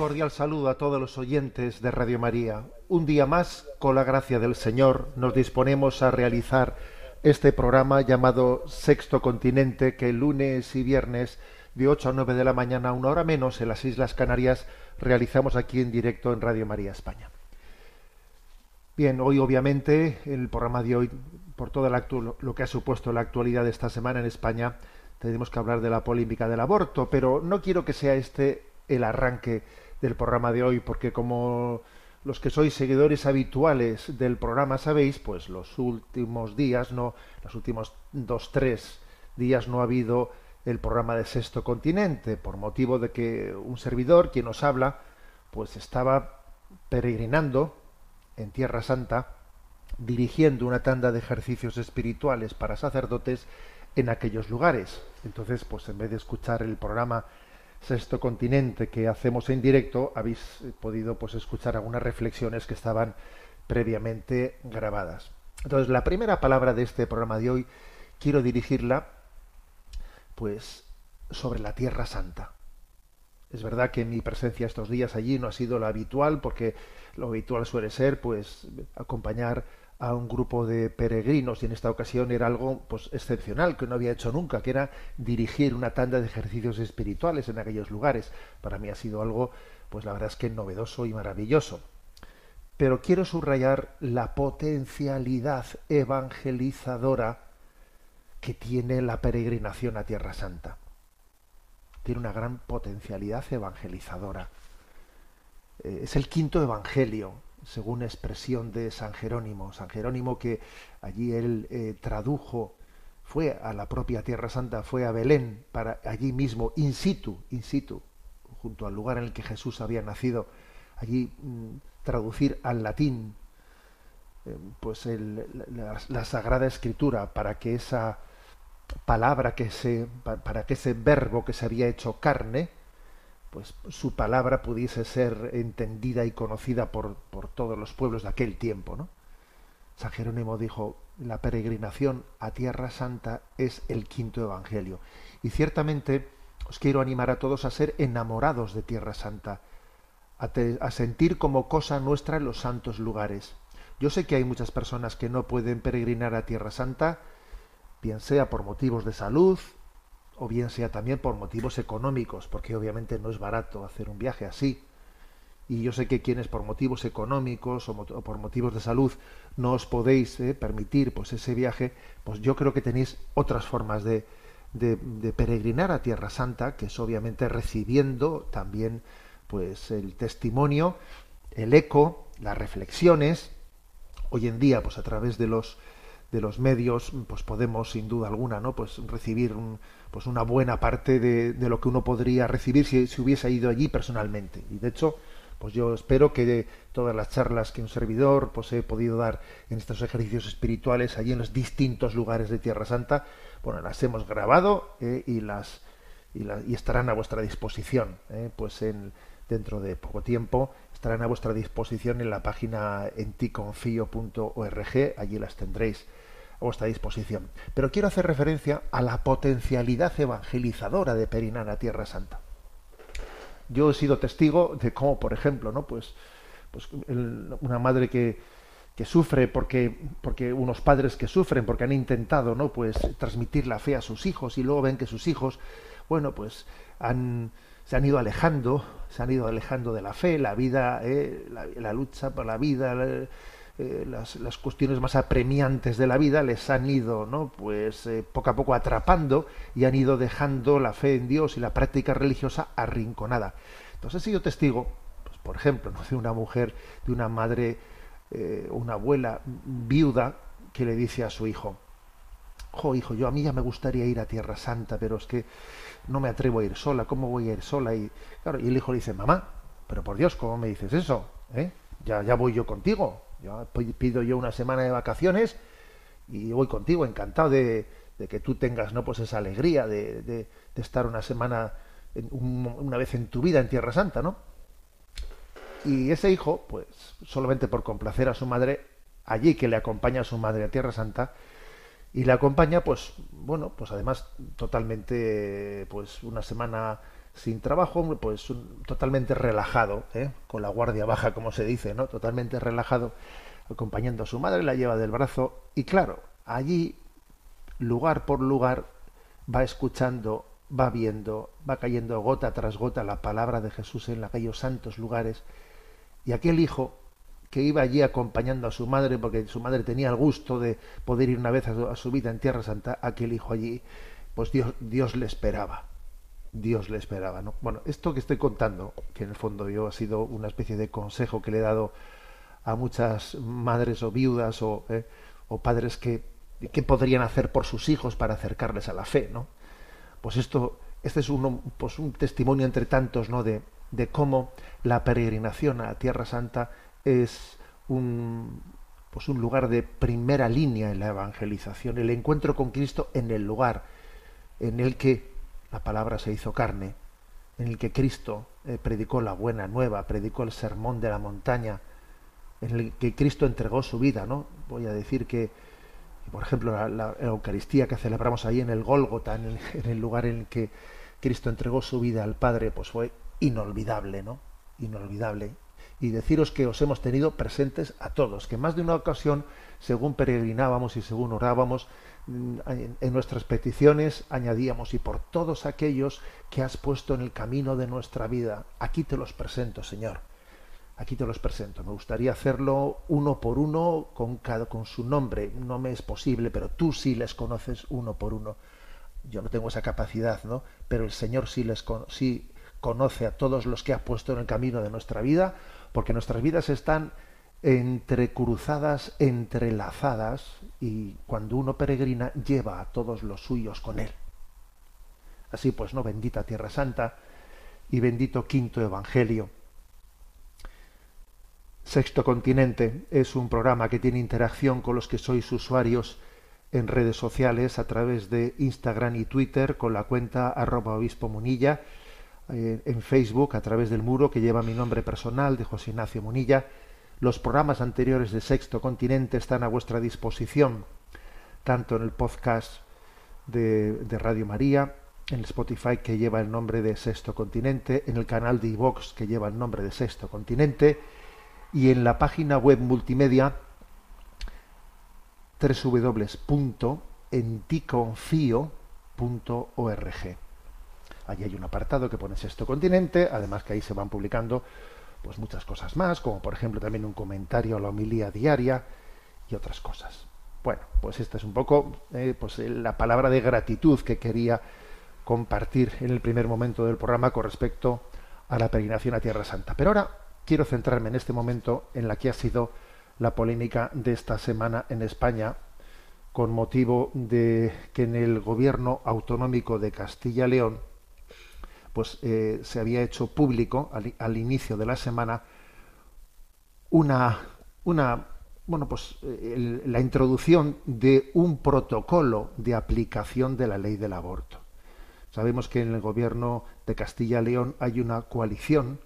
Cordial saludo a todos los oyentes de Radio María. Un día más, con la gracia del Señor, nos disponemos a realizar este programa llamado Sexto Continente, que lunes y viernes de 8 a 9 de la mañana, una hora menos, en las Islas Canarias, realizamos aquí en directo en Radio María España. Bien, hoy obviamente el programa de hoy, por todo lo que ha supuesto la actualidad de esta semana en España, tenemos que hablar de la polémica del aborto, pero no quiero que sea este el arranque del programa de hoy, porque como los que sois seguidores habituales del programa sabéis, pues los últimos días, no, los últimos dos, tres días no ha habido el programa de Sexto Continente, por motivo de que un servidor, quien nos habla, pues estaba peregrinando en Tierra Santa, dirigiendo una tanda de ejercicios espirituales para sacerdotes en aquellos lugares. Entonces, pues en vez de escuchar el programa Sexto Continente que hacemos en directo, habéis eh, podido pues escuchar algunas reflexiones que estaban previamente grabadas. Entonces, la primera palabra de este programa de hoy quiero dirigirla pues sobre la Tierra Santa. Es verdad que mi presencia estos días allí no ha sido la habitual, porque lo habitual suele ser, pues, acompañar a un grupo de peregrinos y en esta ocasión era algo, pues, excepcional que no había hecho nunca, que era dirigir una tanda de ejercicios espirituales en aquellos lugares. Para mí ha sido algo, pues, la verdad es que novedoso y maravilloso. Pero quiero subrayar la potencialidad evangelizadora que tiene la peregrinación a Tierra Santa tiene una gran potencialidad evangelizadora. Eh, es el quinto evangelio, según expresión de San Jerónimo. San Jerónimo que allí él eh, tradujo, fue a la propia Tierra Santa, fue a Belén, para allí mismo, in situ, in situ, junto al lugar en el que Jesús había nacido, allí mm, traducir al latín eh, pues la, la Sagrada Escritura para que esa palabra que se pa- para que ese verbo que se había hecho carne pues su palabra pudiese ser entendida y conocida por, por todos los pueblos de aquel tiempo ¿no? San Jerónimo dijo la peregrinación a Tierra Santa es el quinto evangelio y ciertamente os quiero animar a todos a ser enamorados de Tierra Santa a, a sentir como cosa nuestra los santos lugares yo sé que hay muchas personas que no pueden peregrinar a Tierra Santa bien sea por motivos de salud o bien sea también por motivos económicos, porque obviamente no es barato hacer un viaje así. Y yo sé que quienes por motivos económicos o, por motivos de salud no os podéis eh, permitir pues ese viaje, pues yo creo que tenéis otras formas de, de- de peregrinar a Tierra Santa, que es obviamente recibiendo también pues el testimonio, el eco, las reflexiones, hoy en día pues a través de los de los medios pues podemos sin duda alguna no pues recibir un- pues una buena parte de, de lo que uno podría recibir si, si hubiese ido allí personalmente. Y de hecho pues yo espero que todas las charlas que un servidor pues he podido dar en estos ejercicios espirituales allí en los distintos lugares de Tierra Santa bueno las hemos grabado eh, y las y, la- y estarán a vuestra disposición eh, pues en dentro de poco tiempo estarán a vuestra disposición en la página enticonfio.org allí las tendréis a vuestra disposición. Pero quiero hacer referencia a la potencialidad evangelizadora de peregrinar a Tierra Santa. Yo he sido testigo de cómo, por ejemplo, ¿no? pues, pues una madre que, que sufre porque, porque unos padres que sufren porque han intentado ¿no? pues, transmitir la fe a sus hijos y luego ven que sus hijos, bueno, pues han, se han ido alejando, se han ido alejando de la fe, la vida, eh, la, la lucha por la vida, eh, las, las cuestiones más apremiantes de la vida les han ido, ¿no? Pues eh, poco a poco atrapando y han ido dejando la fe en Dios y la práctica religiosa arrinconada. Entonces he sido testigo, pues, por ejemplo, de una mujer, de una madre, eh, una abuela viuda que le dice a su hijo, jo, hijo, yo a mí ya me gustaría ir a Tierra Santa, pero es que no me atrevo a ir sola, ¿cómo voy a ir sola? Y, claro, y el hijo le dice, mamá, pero por Dios, ¿cómo me dices eso? ¿Eh? Ya, ya voy yo contigo, pi- pido yo una semana de vacaciones y voy contigo, encantado de, que tú tengas no pues esa alegría de, estar una semana, una vez en tu vida en Tierra Santa, ¿no? Y ese hijo, pues solamente por complacer a su madre, allí que le acompaña a su madre a Tierra Santa, y le acompaña, pues, bueno, pues además totalmente, pues una semana sin trabajo, pues un- totalmente relajado, ¿eh? con la guardia baja, como se dice, ¿no? Totalmente relajado, acompañando a su madre, la lleva del brazo, y claro, allí, lugar por lugar, va escuchando, va viendo, va cayendo gota tras gota la palabra de Jesús en aquellos santos lugares, y aquel hijo que iba allí acompañando a su madre, porque su madre tenía el gusto de poder ir una vez a su, a su vida en Tierra Santa, aquel hijo allí, pues Dios, Dios le esperaba. Dios le esperaba, ¿no? Bueno, esto que estoy contando, que en el fondo yo ha sido una especie de consejo que le he dado a muchas madres o viudas o, eh, o padres que, que podrían hacer por sus hijos para acercarles a la fe, ¿no? Pues esto, este es uno, pues un testimonio entre tantos, ¿no? De, de cómo la peregrinación a Tierra Santa es un, pues un lugar de primera línea en la evangelización, el encuentro con Cristo en el lugar en el que la palabra se hizo carne, en el que Cristo eh, predicó la buena nueva, predicó el sermón de la montaña, en el que Cristo entregó su vida, ¿no? Voy a decir que, por ejemplo, la, Eucaristía que celebramos ahí en el Gólgota, en el, en el lugar en el que Cristo entregó su vida al Padre, pues fue inolvidable, ¿no? Inolvidable. Y deciros que os hemos tenido presentes a todos, que más de una ocasión, según peregrinábamos y según orábamos, en nuestras peticiones añadíamos, y por todos aquellos que has puesto en el camino de nuestra vida, aquí te los presento, Señor. Aquí te los presento. Me gustaría hacerlo uno por uno con, cada, con su nombre. No me es posible, pero tú sí les conoces uno por uno. Yo no tengo esa capacidad, ¿no? Pero el Señor sí les con- sí conoce a todos los que ha puesto en el camino de nuestra vida, porque nuestras vidas están entrecruzadas, entrelazadas, y cuando uno peregrina lleva a todos los suyos con él. Así pues, no bendita Tierra Santa y bendito quinto Evangelio. Sexto Continente es un programa que tiene interacción con los que sois usuarios en redes sociales a través de Instagram y Twitter con la cuenta arroba obispo munilla, eh, en Facebook a través del muro que lleva mi nombre personal de José Ignacio Munilla. Los programas anteriores de Sexto Continente están a vuestra disposición, tanto en el podcast de, de Radio María, en Spotify que lleva el nombre de Sexto Continente, en el canal de iVox que lleva el nombre de Sexto Continente, y en la página web multimedia www.enticonfio.org. Allí hay un apartado que pone Sexto Continente, además que ahí se van publicando pues muchas cosas más, como por ejemplo también un comentario a la homilía diaria y otras cosas. Bueno, pues esta es un poco eh, pues la palabra de gratitud que quería compartir en el primer momento del programa con respecto a la peregrinación a Tierra Santa. Pero ahora quiero centrarme en este momento en la que ha sido la polémica de esta semana en España con motivo de que en el gobierno autonómico de Castilla y León pues eh, se había hecho público al, inicio de la semana una una bueno pues el, la introducción de un protocolo de aplicación de la ley del aborto sabemos que en el gobierno de Castilla y León hay una coalición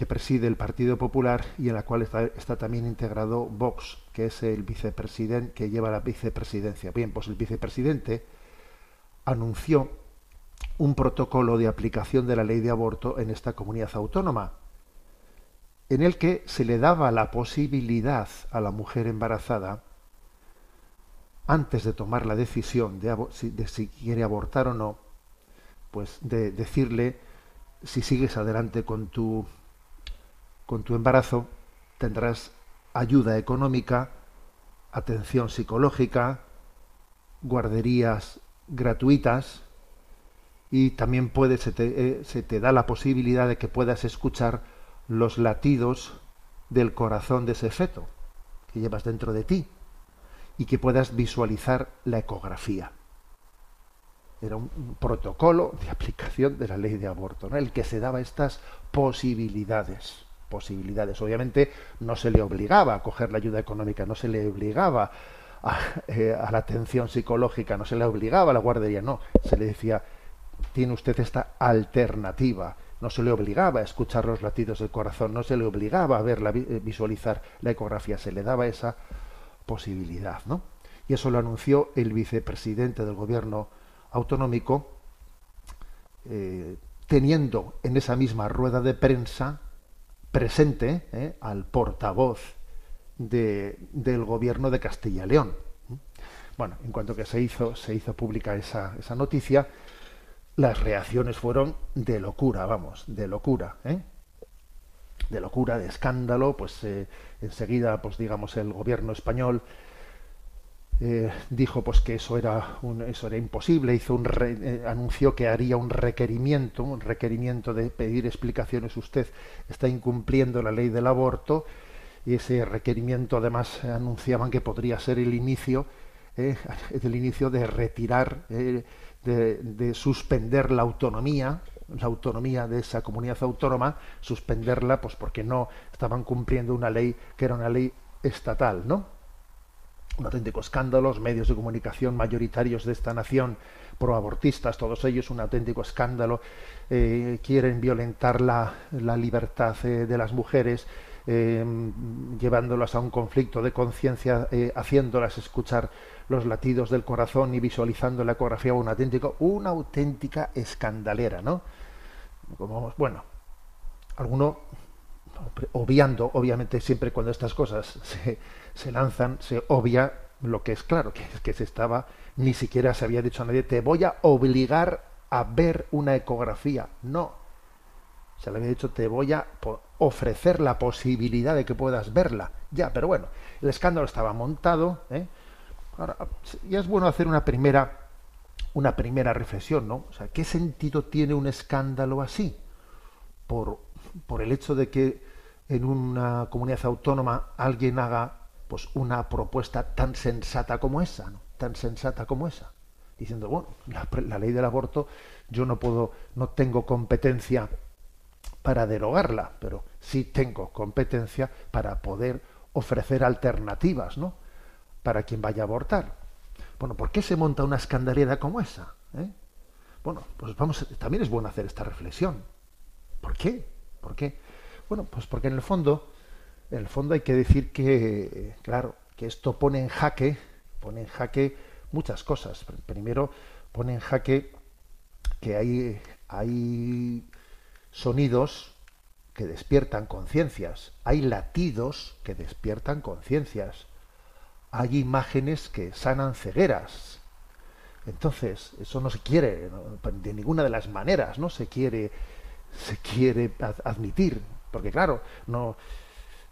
que preside el Partido Popular y en la cual está, está, también integrado Vox, que es el vicepresidente que lleva la vicepresidencia. Bien, pues el vicepresidente anunció un protocolo de aplicación de la ley de aborto en esta comunidad autónoma, en el que se le daba la posibilidad a la mujer embarazada, antes de tomar la decisión de, de si quiere abortar o no, pues de decirle si sigues adelante con tu con tu embarazo tendrás ayuda económica, atención psicológica, guarderías gratuitas y también puede, se, te, eh, se te da la posibilidad de que puedas escuchar los latidos del corazón de ese feto que llevas dentro de ti y que puedas visualizar la ecografía. Era un, un protocolo de aplicación de la ley de aborto, ¿no? el que se daba estas posibilidades. Posibilidades. Obviamente no se le obligaba a coger la ayuda económica, no se le obligaba a, eh, a la atención psicológica, no se le obligaba a la guardería, no. Se le decía, tiene usted esta alternativa. No se le obligaba a escuchar los latidos del corazón, no se le obligaba a verla, visualizar la ecografía, se le daba esa posibilidad, ¿no? Y eso lo anunció el vicepresidente del gobierno autonómico, eh, teniendo en esa misma rueda de prensa presente eh, al portavoz de, del gobierno de Castilla y León. Bueno, en cuanto que se hizo, se hizo pública esa, esa noticia, las reacciones fueron de locura, vamos, de locura, ¿eh? de locura, de escándalo, pues eh, enseguida, pues digamos, el gobierno español eh, dijo pues que eso era un, eso era imposible, hizo un eh, anunció que haría un requerimiento, un requerimiento de pedir explicaciones. Usted está incumpliendo la ley del aborto y ese requerimiento además anunciaban que podría ser el inicio, el inicio de retirar, de, de suspender la autonomía, la autonomía de esa comunidad autónoma, suspenderla, pues porque no estaban cumpliendo una ley que era una ley estatal, ¿no? un auténtico escándalo, los medios de comunicación mayoritarios de esta nación, proabortistas, todos ellos un auténtico escándalo, eh, quieren violentar la, la libertad eh, de las mujeres, eh, llevándolas a un conflicto de conciencia, haciéndolas escuchar los latidos del corazón y visualizando la ecografía, un auténtico, una auténtica escandalera, ¿no? Como, bueno, alguno obviando, obviamente siempre cuando estas cosas se, se lanzan, se obvia lo que es claro, que, que se estaba, ni siquiera se había dicho a nadie, te voy a obligar a ver una ecografía. No. Se le había dicho, te voy a ofrecer la posibilidad de que puedas verla. Ya, pero bueno, el escándalo estaba montado. ¿eh? Ahora, ya es bueno hacer una primera, una primera reflexión, ¿no? O sea, ¿qué sentido tiene un escándalo así? Por, por el hecho de que en una comunidad autónoma alguien haga pues una propuesta tan sensata como esa, ¿no? tan sensata como esa, diciendo bueno la, la, ley del aborto yo no puedo, no tengo competencia para derogarla, pero sí tengo competencia para poder ofrecer alternativas, ¿no? Para quien vaya a abortar. Bueno, ¿por qué se monta una escandalera como esa? ¿Eh? Bueno, pues vamos, también es bueno hacer esta reflexión. ¿Por qué? ¿Por qué? Bueno, pues porque en el fondo en el fondo hay que decir que, claro, que esto pone en jaque, pone en jaque muchas cosas. Primero, pone en jaque que hay, hay sonidos que despiertan conciencias, hay latidos que despiertan conciencias, hay imágenes que sanan cegueras. Entonces, eso no se quiere, de ninguna de las maneras, no se quiere, se quiere admitir, porque claro, no,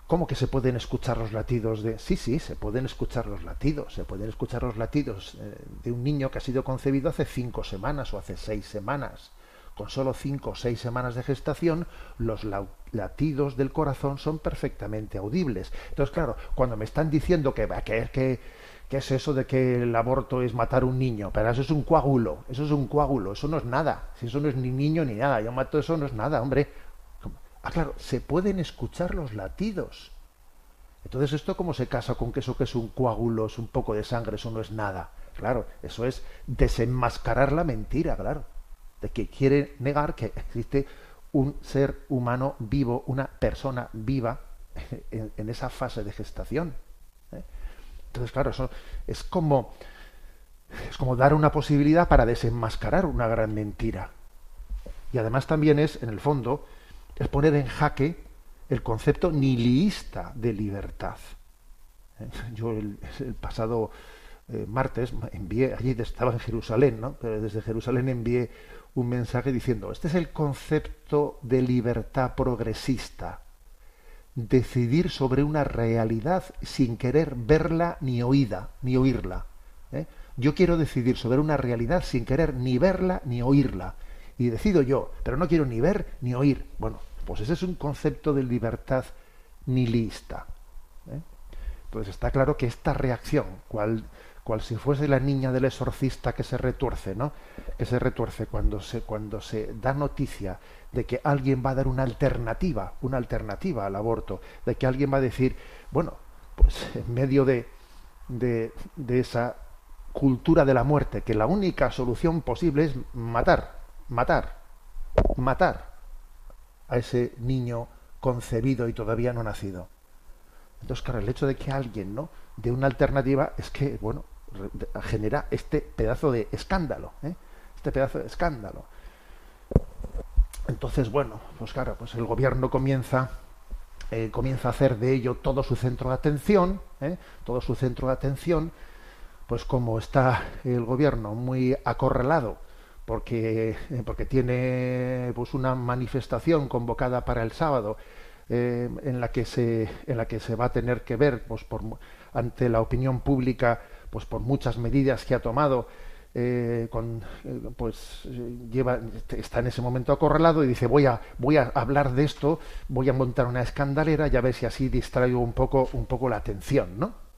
¿Cómo que se pueden escuchar los latidos de.? Sí, sí, se pueden escuchar los latidos. Se pueden escuchar los latidos eh, de un niño que ha sido concebido hace cinco semanas o hace seis semanas. Con solo cinco o seis semanas de gestación, los latidos del corazón son perfectamente audibles. Entonces, claro, cuando me están diciendo que, que, que, que es eso de que el aborto es matar un niño, pero eso es un coágulo, eso es un coágulo, eso no es nada. Si eso no es ni niño ni nada, yo mato eso no es nada, hombre. Ah, claro, se pueden escuchar los latidos. Entonces, ¿esto cómo se casa con que eso que es un coágulo, es un poco de sangre, eso no es nada? Claro, eso es desenmascarar la mentira, claro. De que quiere negar que existe un ser humano vivo, una persona viva en, esa fase de gestación. ¿eh? Entonces, claro, eso es como es como dar una posibilidad para desenmascarar una gran mentira. Y además también es, en el fondo, es poner en jaque el concepto nihilista de libertad. ¿Eh? Yo el, el pasado eh, martes envié, allí estaba en Jerusalén, ¿no? pero desde Jerusalén envié un mensaje diciendo, este es el concepto de libertad progresista, decidir sobre una realidad sin querer verla ni oída, ni oírla. ¿eh? Yo quiero decidir sobre una realidad sin querer ni verla ni oírla. Y decido yo, pero no quiero ni ver ni oír. Bueno, pues ese es un concepto de libertad nihilista. ¿eh? Entonces está claro que esta reacción, cual, cual si fuese la niña del exorcista que se retuerce, ¿no? Que se retuerce cuando se, cuando se da noticia de que alguien va a dar una alternativa, una alternativa al aborto, de que alguien va a decir, bueno, pues en medio de, de, de esa cultura de la muerte, que la única solución posible es matar, matar, matar a ese niño concebido y todavía no nacido. Entonces, claro, el hecho de que alguien no de una alternativa es que, bueno, genera este pedazo de escándalo, ¿eh? Este pedazo de escándalo. Entonces, bueno, pues claro, pues el gobierno comienza, eh, comienza a hacer de ello todo su centro de atención, ¿eh? todo su centro de atención, pues como está el gobierno muy acorralado porque, eh, porque tiene pues una manifestación convocada para el sábado en la que se en la que se va a tener que ver pues por ante la opinión pública pues por muchas medidas que ha tomado eh, con, eh, pues lleva está en ese momento acorralado y dice voy a voy a hablar de esto voy a montar una escandalera y a ver si así distraigo un poco un poco la atención no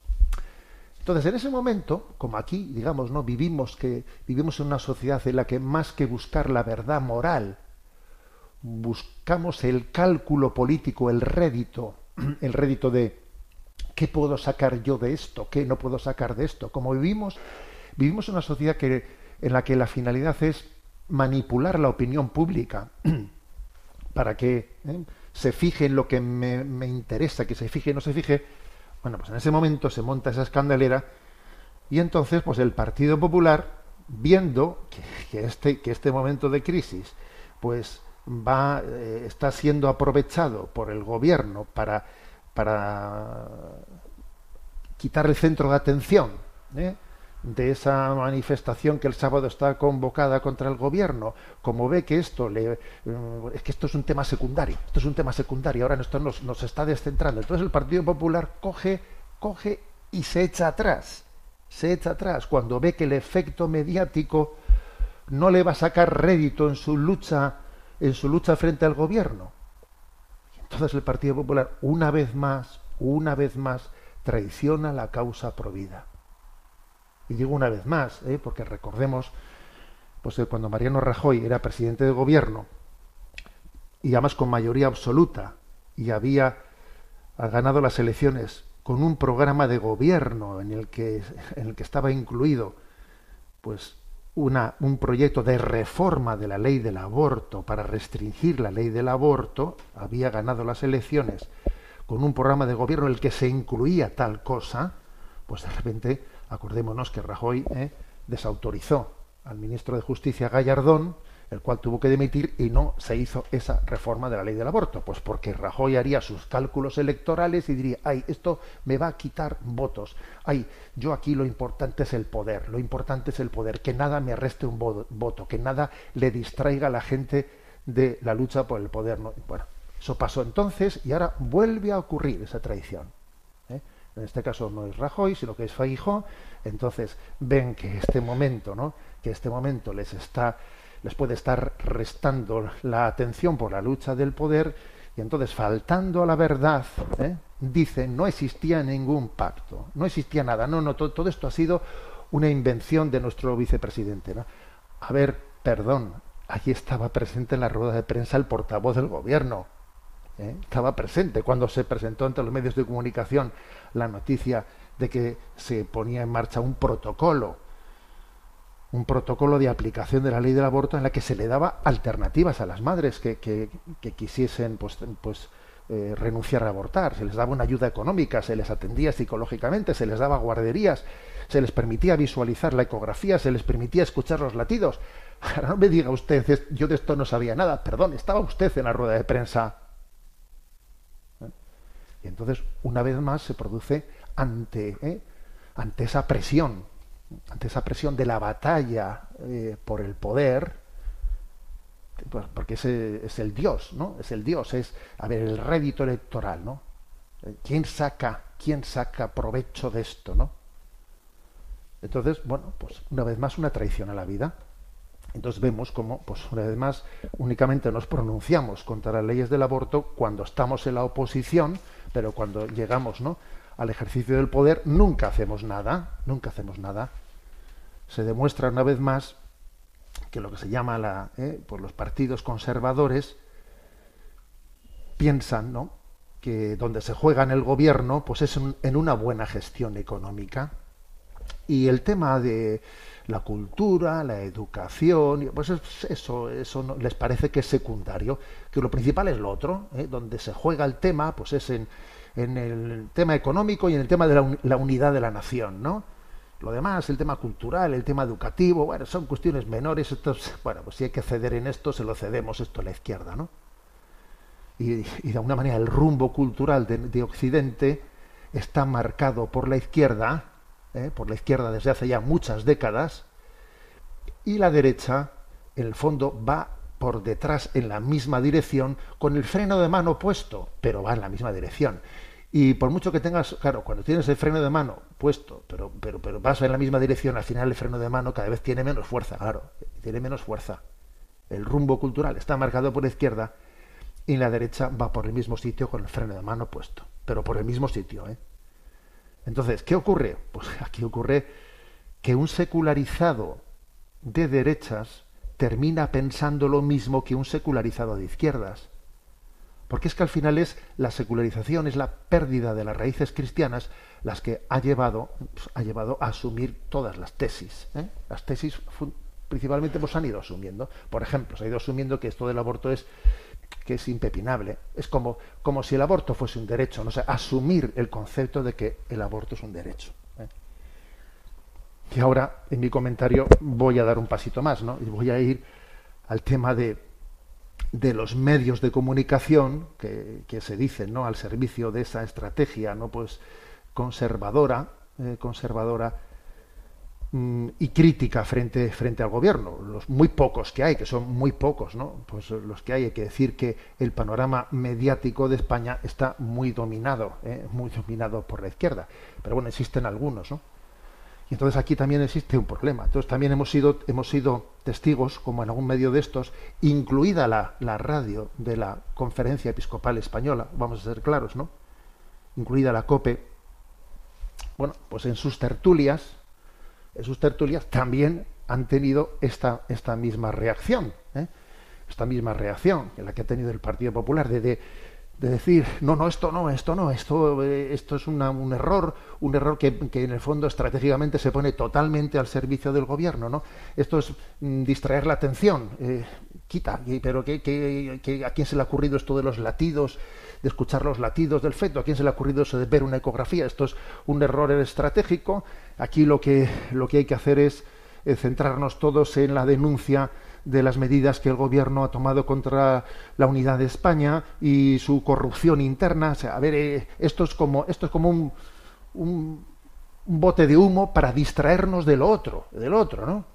entonces, en ese momento, como aquí, digamos, ¿no? Vivimos que vivimos en una sociedad en la que más que buscar la verdad moral, buscamos el cálculo político, el rédito, el rédito de qué puedo sacar yo de esto, qué no puedo sacar de esto. Como vivimos, vivimos en una sociedad en la que la finalidad es manipular la opinión pública para que ¿eh? se fije en lo que me, me interesa, que se fije, no se fije, bueno, pues en ese momento se monta esa escandalera y entonces pues el Partido Popular, viendo que, que este, que este momento de crisis pues va eh, está siendo aprovechado por el gobierno para, para quitar el centro de atención ¿eh? De esa manifestación que el sábado está convocada contra el gobierno, como ve que esto le, eh, es que esto es un tema secundario, esto es un tema secundario, ahora esto nos, nos está descentrando. Entonces el Partido Popular coge, coge y se echa atrás, se echa atrás cuando ve que el efecto mediático no le va a sacar rédito en su lucha, en su lucha frente al gobierno. Entonces el Partido Popular, una vez más, una vez más, traiciona la causa provida. Y digo una vez más, ¿eh? porque recordemos pues, que cuando Mariano Rajoy era presidente de gobierno, y además con mayoría absoluta, y había ganado las elecciones con un programa de gobierno en el que, en el que estaba incluido pues una, un proyecto de reforma de la ley del aborto para restringir la ley del aborto, había ganado las elecciones con un programa de gobierno en el que se incluía tal cosa, pues de repente Acordémonos que Rajoy eh, desautorizó al ministro de Justicia Gallardón, el cual tuvo que dimitir y no se hizo esa reforma de la ley del aborto. Pues porque Rajoy haría sus cálculos electorales y diría, ay, esto me va a quitar votos. Ay, yo aquí lo importante es el poder, lo importante es el poder, que nada me arreste un voto, que nada le distraiga a la gente de la lucha por el poder. Bueno, eso pasó entonces y ahora vuelve a ocurrir esa traición en este caso no es Rajoy, sino que es Feijóo, entonces ven que este momento, ¿no? que este momento les está les puede estar restando la atención por la lucha del poder y entonces faltando a la verdad ¿eh? dicen no existía ningún pacto no existía nada no no todo, esto ha sido una invención de nuestro vicepresidente ¿no? a ver perdón allí estaba presente en la rueda de prensa el portavoz del gobierno ¿eh? estaba presente cuando se presentó ante los medios de comunicación la noticia de que se ponía en marcha un protocolo un protocolo de aplicación de la ley del aborto en la que se le daba alternativas a las madres que, quisiesen pues, pues eh, renunciar a abortar, se les daba una ayuda económica, se les atendía psicológicamente, se les daba guarderías, se les permitía visualizar la ecografía, se les permitía escuchar los latidos. Ahora no me diga usted, yo de esto no sabía nada, perdón, estaba usted en la rueda de prensa. Y entonces, una vez más, se produce ante, ¿eh? ante esa presión ante esa presión de la batalla eh, por el poder, porque ese es el Dios, ¿no? Es el Dios, es, a ver, el rédito electoral, ¿no? Eh, ¿Quién saca, quién saca provecho de esto, ¿no? Entonces, bueno, pues una vez más una traición a la vida. Entonces vemos como, pues una vez más, únicamente nos pronunciamos contra las leyes del aborto cuando estamos en la oposición, pero cuando llegamos, ¿no? al ejercicio del poder, nunca hacemos nada, nunca hacemos nada. Se demuestra una vez más que lo que se llama la, eh, por los partidos conservadores piensan, ¿no? que donde se juega en el gobierno, pues es en una buena gestión económica. Y el tema de la cultura, la educación, pues eso, eso no, les parece que es secundario, que lo principal es lo otro, ¿eh? donde se juega el tema, pues es en, en el tema económico y en el tema de la, unidad de la nación, ¿no? Lo demás, el tema cultural, el tema educativo, bueno, son cuestiones menores. Estos, bueno, pues si hay que ceder en esto, se lo cedemos esto a la izquierda, ¿no? Y, de alguna manera el rumbo cultural de Occidente está marcado por la izquierda, ¿eh? por la izquierda desde hace ya muchas décadas, y la derecha, en el fondo, va por detrás en la misma dirección con el freno de mano puesto, pero va en la misma dirección. Y por mucho que tengas, claro, cuando tienes el freno de mano puesto, pero, pero, pero vas en la misma dirección, al final el freno de mano cada vez tiene menos fuerza, claro, tiene menos fuerza. El rumbo cultural está marcado por la izquierda y la derecha va por el mismo sitio con el freno de mano puesto, pero por el mismo sitio, ¿eh? Entonces, ¿qué ocurre? Pues aquí ocurre que un secularizado de derechas termina pensando lo mismo que un secularizado de izquierdas. Porque es que al final es la secularización, es la pérdida de las raíces cristianas las que ha llevado, ha llevado a asumir todas las tesis. ¿eh? Las tesis principalmente pues han ido asumiendo. Por ejemplo, se ha ido asumiendo que esto del aborto es que es impepinable. Es como, como si el aborto fuese un derecho, no sé, asumir el concepto de que el aborto es un derecho. ¿eh? Y ahora, en mi comentario, voy a dar un pasito más, ¿no? Y voy a ir al tema de, de los medios de comunicación que, que, se dicen, ¿no? Al servicio de esa estrategia, ¿no? Pues conservadora, eh, conservadora y crítica frente, frente al gobierno. Los muy pocos que hay, que son muy pocos, ¿no? Pues los que hay, hay que decir que el panorama mediático de España está muy dominado, ¿eh? muy dominado por la izquierda. Pero bueno, existen algunos, ¿no? Y entonces aquí también existe un problema. Entonces también hemos sido, hemos sido testigos, como en algún medio de estos, incluida la, la radio de la Conferencia Episcopal Española, vamos a ser claros, ¿no? Incluida la COPE, bueno, pues en sus tertulias, en sus tertulias también han tenido esta, esta misma reacción, ¿eh? esta misma reacción en la que ha tenido el Partido Popular de, de, de decir, no, no, esto no, esto no, esto, eh, esto es una, un error, un error que, que, en el fondo estratégicamente se pone totalmente al servicio del gobierno, ¿no? Esto es mm, distraer la atención, eh, quita, pero que, que, ¿a quién se le ha ocurrido esto de los latidos? De escuchar los latidos del feto. ¿A quién se le ha ocurrido eso de ver una ecografía? Esto es un error estratégico. Aquí lo que, lo que hay que hacer es eh, centrarnos todos en la denuncia de las medidas que el gobierno ha tomado contra la unidad de España y su corrupción interna. A ver, eh, esto es como, esto es como un, un, un bote de humo para distraernos de lo otro, del otro, ¿no?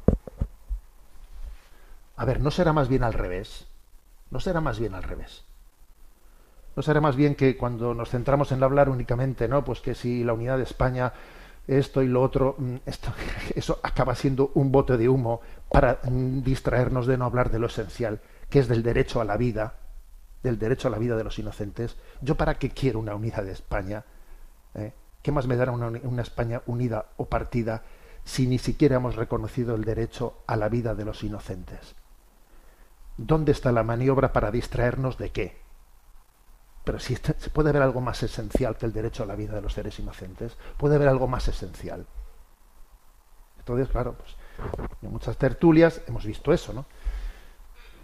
A ver, ¿no será más bien al revés? ¿No será más bien al revés? ¿No será más bien que cuando nos centramos en hablar únicamente, ¿no? Pues que si la unidad de España, esto y lo otro, esto, eso acaba siendo un bote de humo para distraernos de no hablar de lo esencial, que es del derecho a la vida, del derecho a la vida de los inocentes. ¿Yo para qué quiero una unidad de España? ¿Eh? ¿Qué más me dará una, una España unida o partida si ni siquiera hemos reconocido el derecho a la vida de los inocentes? ¿Dónde está la maniobra para distraernos de qué? Pero si se puede ver algo más esencial que el derecho a la vida de los seres inocentes, puede haber algo más esencial. Entonces, claro, pues En muchas tertulias hemos visto eso, ¿no?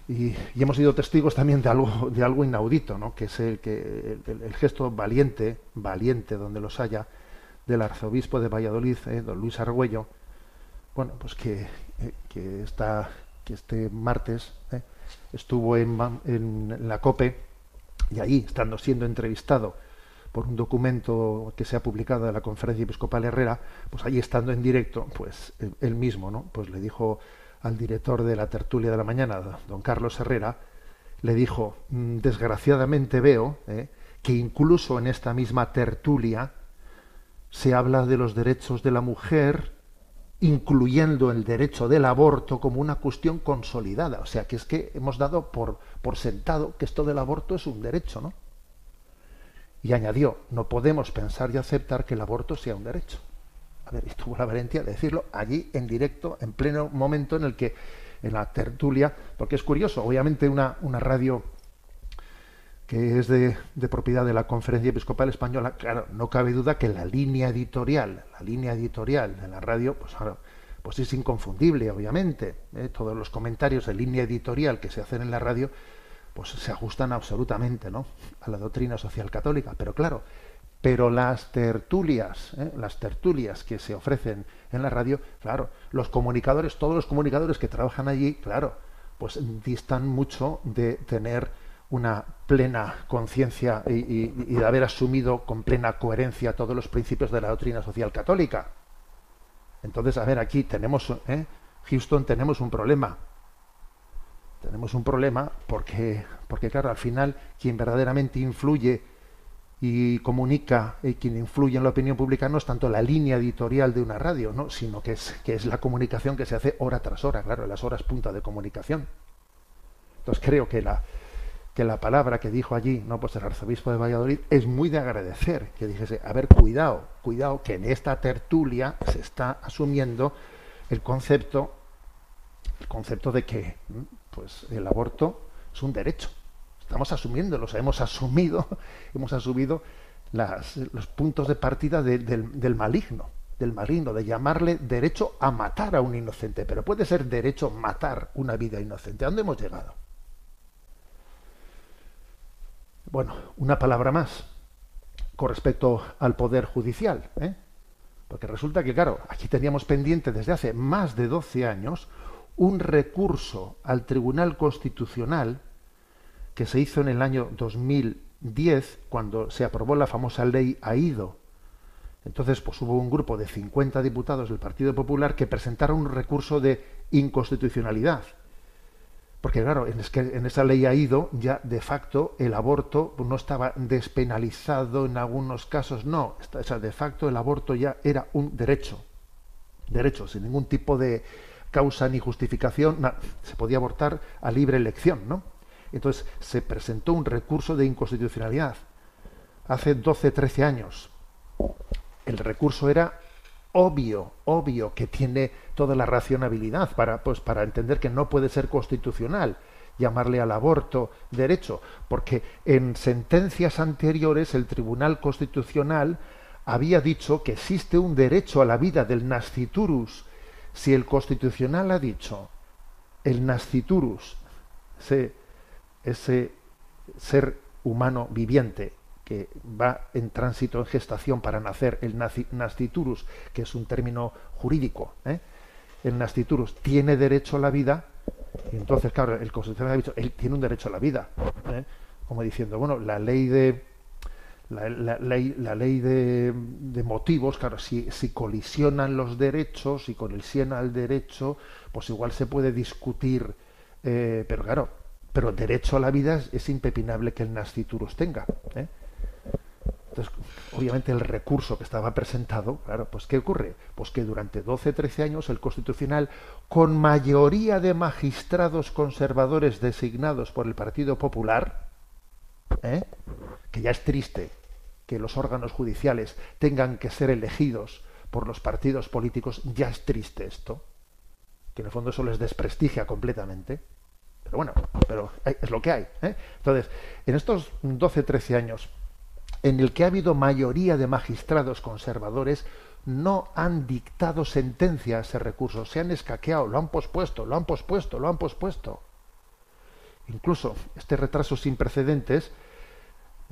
Y, y hemos sido testigos también de algo, de algo inaudito, ¿no? Que es el, que, el, gesto valiente, valiente donde los haya, del arzobispo de Valladolid, eh, don Luis Argüello, bueno, pues que, eh, que, está, que este martes eh, estuvo en, en la COPE y ahí, estando siendo entrevistado por un documento que se ha publicado de la Conferencia Episcopal Herrera, pues ahí estando en directo, pues él, mismo, ¿no? Pues le dijo al director de la tertulia de la mañana, don Carlos Herrera, le dijo, "Mm, desgraciadamente veo eh, que incluso en esta misma tertulia se habla de los derechos de la mujer, incluyendo el derecho del aborto como una cuestión consolidada. O sea, que es que hemos dado por, por sentado que esto del aborto es un derecho, ¿no? Y añadió, no podemos pensar y aceptar que el aborto sea un derecho. A ver, y tuvo la valentía de decirlo allí en directo, en pleno momento en el que, en la tertulia, porque es curioso, obviamente una, una radio que es de, propiedad de la Conferencia Episcopal Española, claro, no cabe duda que la línea editorial, la línea editorial de la radio, pues ahora, pues es inconfundible, obviamente. ¿eh? Todos los comentarios de línea editorial que se hacen en la radio, pues se ajustan absolutamente, ¿no? A la doctrina social católica. Pero claro, pero las tertulias, ¿eh? las tertulias que se ofrecen en la radio, claro, los comunicadores, todos los comunicadores que trabajan allí, claro, pues distan mucho de tener una plena conciencia y, de haber asumido con plena coherencia todos los principios de la doctrina social católica. Entonces, a ver, aquí tenemos, ¿eh? Houston, tenemos un problema. Tenemos un problema porque, porque, claro, al final quien verdaderamente influye y comunica y quien influye en la opinión pública no es tanto la línea editorial de una radio, ¿no? sino que es, que es la comunicación que se hace hora tras hora, claro, las horas punta de comunicación. Entonces creo que la, que la palabra que dijo allí, no pues el arzobispo de Valladolid, es muy de agradecer, que dijese, a ver, cuidado, cuidado, que en esta tertulia se está asumiendo el concepto, el concepto de que pues el aborto es un derecho. Estamos asumiéndolo, hemos asumido, hemos asumido las- los puntos de partida de- del, del maligno, del maligno, de llamarle derecho a matar a un inocente, pero puede ser derecho matar una vida inocente. ¿A dónde hemos llegado? Bueno, una palabra más con respecto al Poder Judicial. ¿eh? Porque resulta que, claro, aquí teníamos pendiente desde hace más de 12 años un recurso al Tribunal Constitucional que se hizo en el año 2010 cuando se aprobó la famosa ley AIDO. Entonces, pues hubo un grupo de 50 diputados del Partido Popular que presentaron un recurso de inconstitucionalidad. Porque claro, en, esa ley AIDO ya de facto el aborto no estaba despenalizado en algunos casos, no, o sea, de facto el aborto ya era un derecho, derecho, sin ningún tipo de causa ni justificación, se podía abortar a libre elección, ¿no? Entonces se presentó un recurso de inconstitucionalidad hace 12, 13 años. El recurso era obvio, obvio que tiene toda la racionalidad para, pues, para entender que no puede ser constitucional llamarle al aborto derecho, porque en sentencias anteriores el Tribunal Constitucional había dicho que existe un derecho a la vida del nasciturus. Si el Constitucional ha dicho el nasciturus, ese, ese ser humano viviente que va en tránsito en gestación para nacer, el nasciturus, que es un término jurídico, ¿eh? el nasciturus tiene derecho a la vida, y entonces, claro, el Constitucional ha dicho, él tiene un derecho a la vida, ¿eh? como diciendo, bueno, la ley de la, la la ley de, motivos, claro, si, si colisionan los derechos, si colisiona el derecho, pues igual se puede discutir, eh, pero claro, pero derecho a la vida es, es impepinable que el nasciturus tenga. ¿eh? Entonces, obviamente el recurso que estaba presentado, claro, pues ¿qué ocurre? Pues que durante 12, 13 años el Constitucional, con mayoría de magistrados conservadores designados por el Partido Popular, ¿eh? que ya es triste que los órganos judiciales tengan que ser elegidos por los partidos políticos, ya es triste esto, que en el fondo eso les desprestigia completamente. Pero bueno, pero hay- es lo que hay. ¿eh? Entonces, en estos 12, 13 años, en el que ha habido mayoría de magistrados conservadores, no han dictado sentencia a ese recurso, se han escaqueado, lo han pospuesto, lo han pospuesto, lo han pospuesto. Incluso este retraso sin precedentes,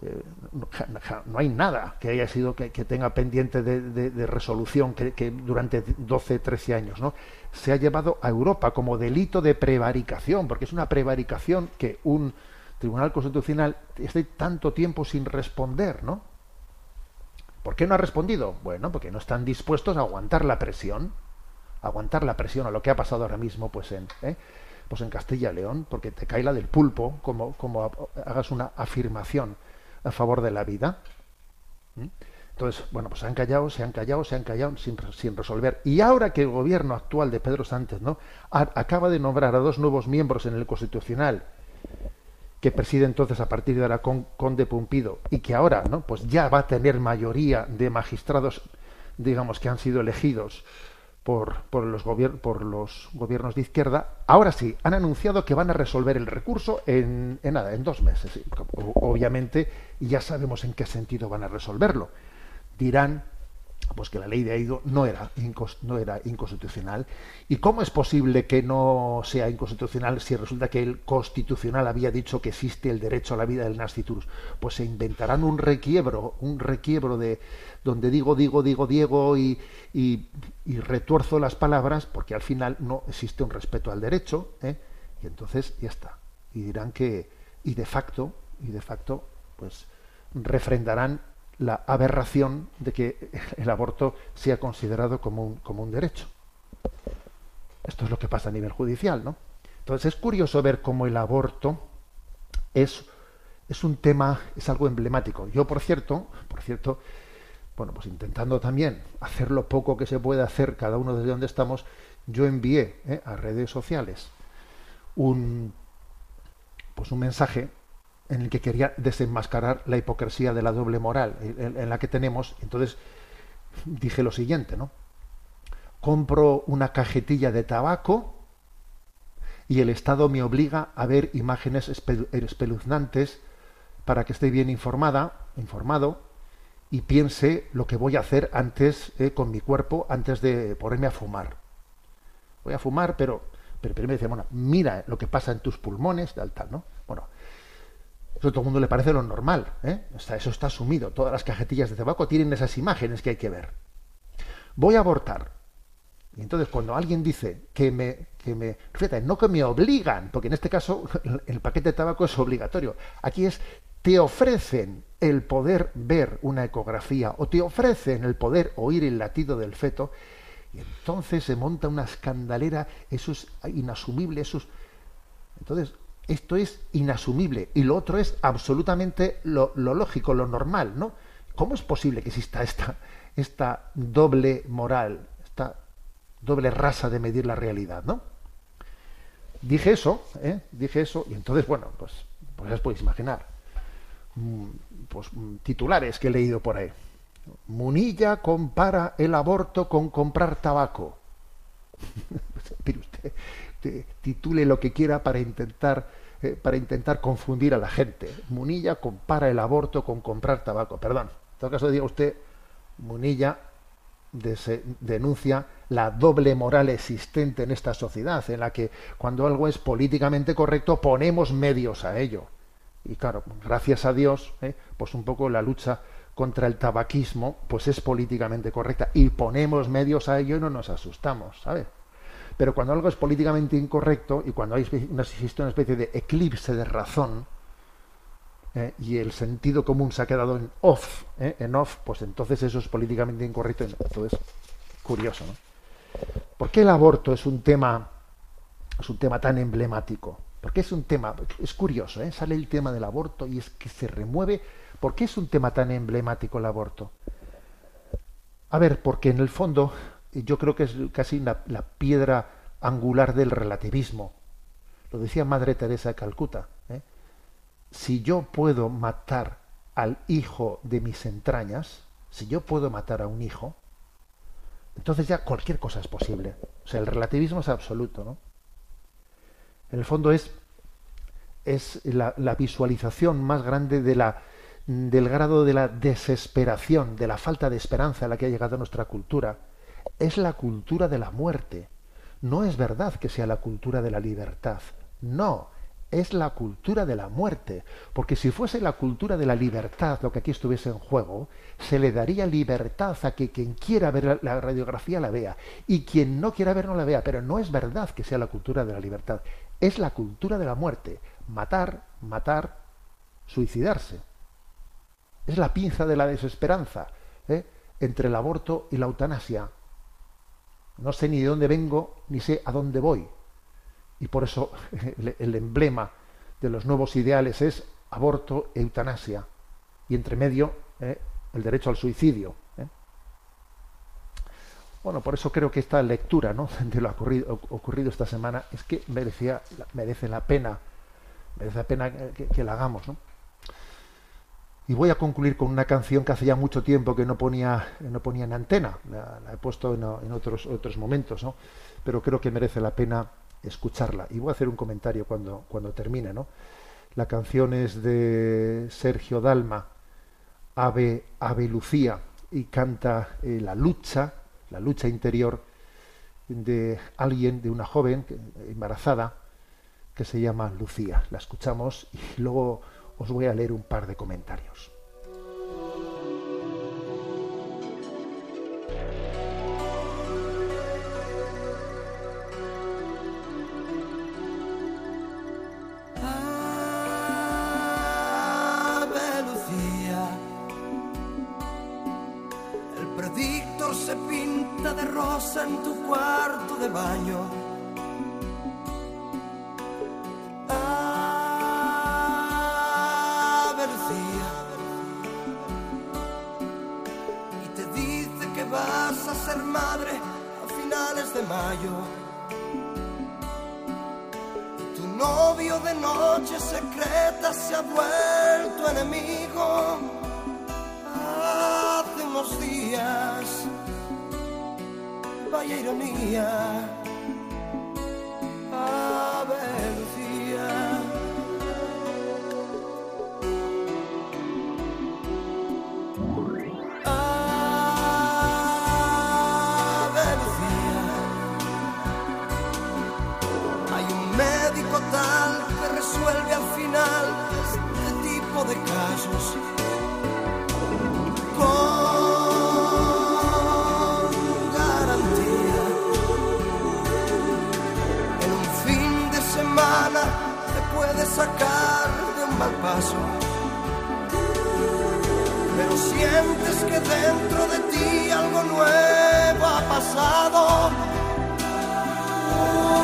eh, no, hay nada que haya sido que, tenga pendiente de resolución que, que, durante 12, 13 años, ¿no? Se ha llevado a Europa como delito de prevaricación, porque es una prevaricación que un Tribunal Constitucional esté tanto tiempo sin responder, ¿no? ¿Por qué no ha respondido? Bueno, porque no están dispuestos a aguantar la presión, aguantar la presión a lo que ha pasado ahora mismo, pues en, ¿eh? pues en Castilla y León, porque te cae la del pulpo, como, como hagas una afirmación a favor de la vida. Entonces, bueno, pues se han callado, se han callado, se han callado sin, sin resolver. Y ahora que el gobierno actual de Pedro Sánchez ¿no? Acaba de nombrar a dos nuevos miembros en el Constitucional, que preside entonces a partir de ahora con Conde Pumpido y que ahora no pues ya va a tener mayoría de magistrados digamos que han sido elegidos por, por, los por los gobiernos de izquierda ahora sí han anunciado que van a resolver el recurso en, en nada en dos meses obviamente ya sabemos en qué sentido van a resolverlo. Dirán pues que la ley de AIDO no era, no era inconstitucional. ¿Y cómo es posible que no sea inconstitucional si resulta que el constitucional había dicho que existe el derecho a la vida del nasciturus? Pues se inventarán un requiebro, un requiebro de donde digo, digo, digo, Diego y, y, retuerzo las palabras porque al final no existe un respeto al derecho ¿eh? y entonces ya está. Y dirán que, y de facto, y de facto, pues refrendarán la aberración de que el aborto sea considerado como un, como un derecho. Esto es lo que pasa a nivel judicial, ¿no? Entonces es curioso ver cómo el aborto es, es un tema, es algo emblemático. Yo, por cierto, por cierto, bueno, pues intentando también hacer lo poco que se puede hacer cada uno desde donde estamos, yo envié ¿eh? a redes sociales un pues un mensaje en el que quería desenmascarar la hipocresía de la doble moral en, la que tenemos. Entonces dije lo siguiente, ¿no? Compro una cajetilla de tabaco y el Estado me obliga a ver imágenes espeluznantes para que esté bien informada, informado y piense lo que voy a hacer antes eh, con mi cuerpo antes de ponerme a fumar. Voy a fumar, pero pero primero dice, bueno, mira lo que pasa en tus pulmones, tal, tal, ¿no? Bueno, eso a todo el mundo le parece lo normal. ¿eh? Eso está asumido. Todas las cajetillas de tabaco tienen esas imágenes que hay que ver. Voy a abortar. Y entonces cuando alguien dice que me, que me, fíjate, no que me obligan, porque en este caso el paquete de tabaco es obligatorio. Aquí es te ofrecen el poder ver una ecografía o te ofrecen el poder oír el latido del feto y entonces se monta una escandalera, eso es inasumible, eso es... Entonces, esto es inasumible y lo otro es absolutamente lo, lógico, lo normal, ¿no? ¿Cómo es posible que exista esta, esta doble moral, esta doble raza de medir la realidad, ¿no? Dije eso, ¿eh? dije eso, y entonces, bueno, pues, pues os podéis imaginar. Pues titulares que he leído por ahí. Munilla compara el aborto con comprar tabaco. Mire usted, titule lo que quiera para intentar eh, para intentar confundir a la gente. Munilla compara el aborto con comprar tabaco. Perdón, en todo caso diga usted, Munilla de denuncia la doble moral existente en esta sociedad, en la que cuando algo es políticamente correcto ponemos medios a ello. Y claro, gracias a Dios, eh, pues un poco la lucha contra el tabaquismo, pues es políticamente correcta y ponemos medios a ello y no nos asustamos, ¿sabes? Pero cuando algo es políticamente incorrecto y cuando hay una, existe una especie de eclipse de razón eh, y el sentido común se ha quedado en off, eh, en off, pues entonces eso es políticamente incorrecto. Entonces, curioso, ¿no? ¿Por qué el aborto es un tema, es un tema tan emblemático? Porque es un tema, es curioso, ¿eh? sale el tema del aborto y es que se remueve. ¿Por qué es un tema tan emblemático el aborto? A ver, porque en el fondo yo creo que es casi la, la, piedra angular del relativismo. Lo decía Madre Teresa de Calcuta. ¿eh? Si yo puedo matar al hijo de mis entrañas, si yo puedo matar a un hijo, entonces ya cualquier cosa es posible. O sea, el relativismo es absoluto, ¿no? En el fondo es, es la, la visualización más grande de la, del grado de la desesperación, de la falta de esperanza a la que ha llegado nuestra cultura. Es la cultura de la muerte. No es verdad que sea la cultura de la libertad. No, es la cultura de la muerte. Porque si fuese la cultura de la libertad lo que aquí estuviese en juego, se le daría libertad a que quien quiera ver la radiografía la vea y quien no quiera ver no la vea. Pero no es verdad que sea la cultura de la libertad. Es la cultura de la muerte. Matar, matar, suicidarse es la pinza de la desesperanza ¿eh? entre el aborto y la eutanasia. No sé ni de dónde vengo, ni sé a dónde voy. Y por eso el, emblema de los nuevos ideales es aborto e eutanasia. Y entre medio, ¿eh? el derecho al suicidio. ¿eh? Bueno, por eso creo que esta lectura ¿no? de lo ocurrido, ocurrido esta semana es que merecía, merece la pena, merece la pena que, la hagamos. Y voy a concluir con una canción que hace ya mucho tiempo que no ponía, no ponía en antena, la, he puesto en, en, otros, otros momentos, ¿no? pero creo que merece la pena escucharla. Y voy a hacer un comentario cuando, cuando termine. ¿no? La canción es de Sergio Dalma, Ave, Ave Lucía, y canta eh, la lucha, la lucha interior de alguien, de una joven embarazada, que se llama Lucía. La escuchamos y luego os voy a leer un par de comentarios.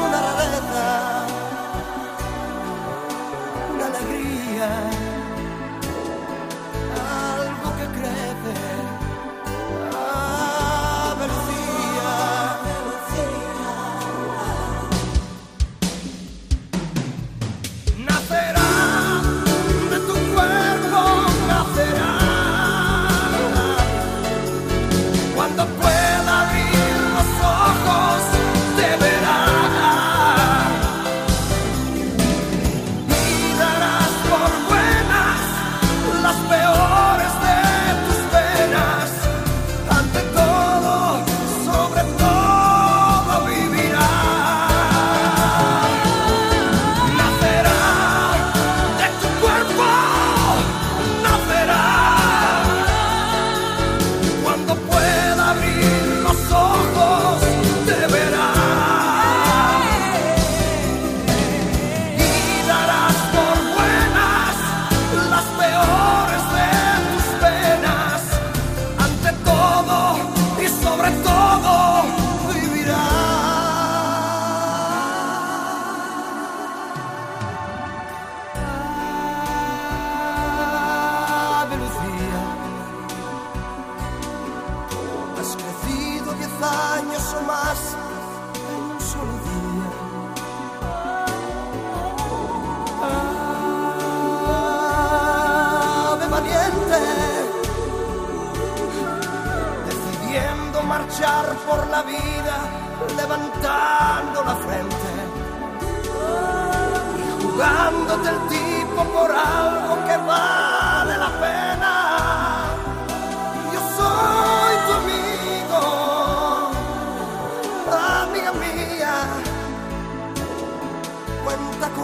Una rareza, una alegría, años o más en un solo día. Ave valiente, decidiendo marchar por la vida, levantando la frente y jugándote el tipo por algo que vale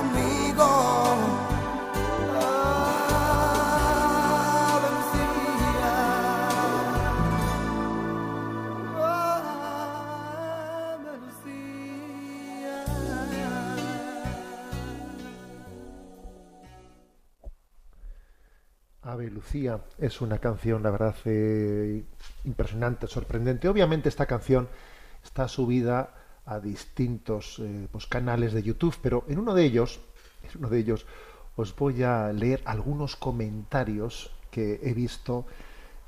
Ave Lucía. Ave Lucía es una canción, la verdad, eh, impresionante, sorprendente. Obviamente esta canción está subida a distintos eh, pues, canales de YouTube, pero en uno de ellos, en uno de ellos, os voy a leer algunos comentarios que he visto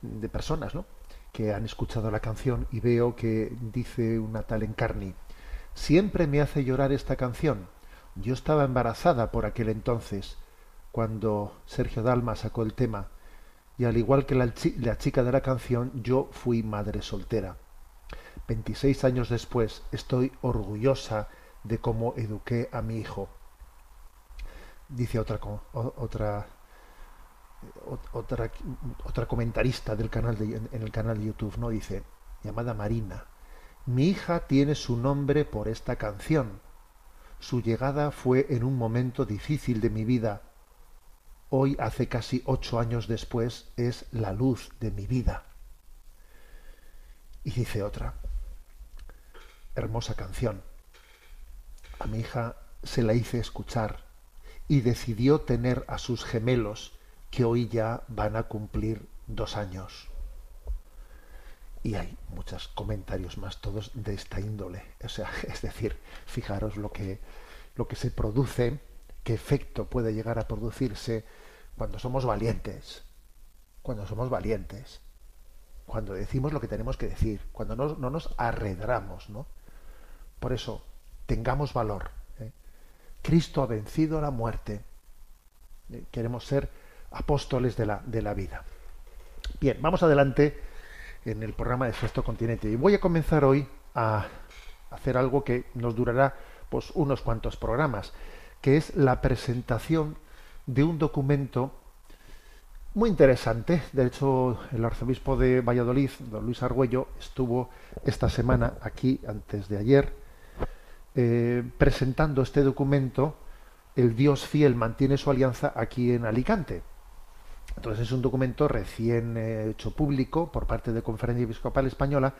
de personas, ¿no? que han escuchado la canción y veo que dice una tal Encarni, siempre me hace llorar esta canción. Yo estaba embarazada por aquel entonces, cuando Sergio Dalma sacó el tema, y al igual que la, la chica de la canción, yo fui madre soltera. 26 años después estoy orgullosa de cómo eduqué a mi hijo. Dice otra otra o- otra otra comentarista del canal en el canal de YouTube, no dice, llamada Marina. Mi hija tiene su nombre por esta canción. Su llegada fue en un momento difícil de mi vida. Hoy, hace casi ocho años después, es la luz de mi vida. Y dice otra, hermosa canción. A mi hija se la hice escuchar y decidió tener a sus gemelos que hoy ya van a cumplir dos años. Y hay muchos comentarios más, todos de esta índole. O sea, es decir, fijaros lo que, lo que se produce, qué efecto puede llegar a producirse cuando somos valientes. Cuando somos valientes. Cuando decimos lo que tenemos que decir. Cuando no, no nos arredramos, ¿no? Por eso, tengamos valor. ¿eh? Cristo ha vencido la muerte. Eh, Queremos ser apóstoles de la, de la vida. Bien, vamos adelante en el programa de Sexto Continente. Y voy a comenzar hoy a hacer algo que nos durará pues unos cuantos programas, que es la presentación de un documento muy interesante. De hecho, el arzobispo de Valladolid, don Luis Argüello, estuvo esta semana aquí, antes de ayer, eh, presentando este documento, El Dios fiel mantiene su alianza aquí en Alicante. Entonces es un documento recién eh, hecho público por parte de Conferencia Episcopal Española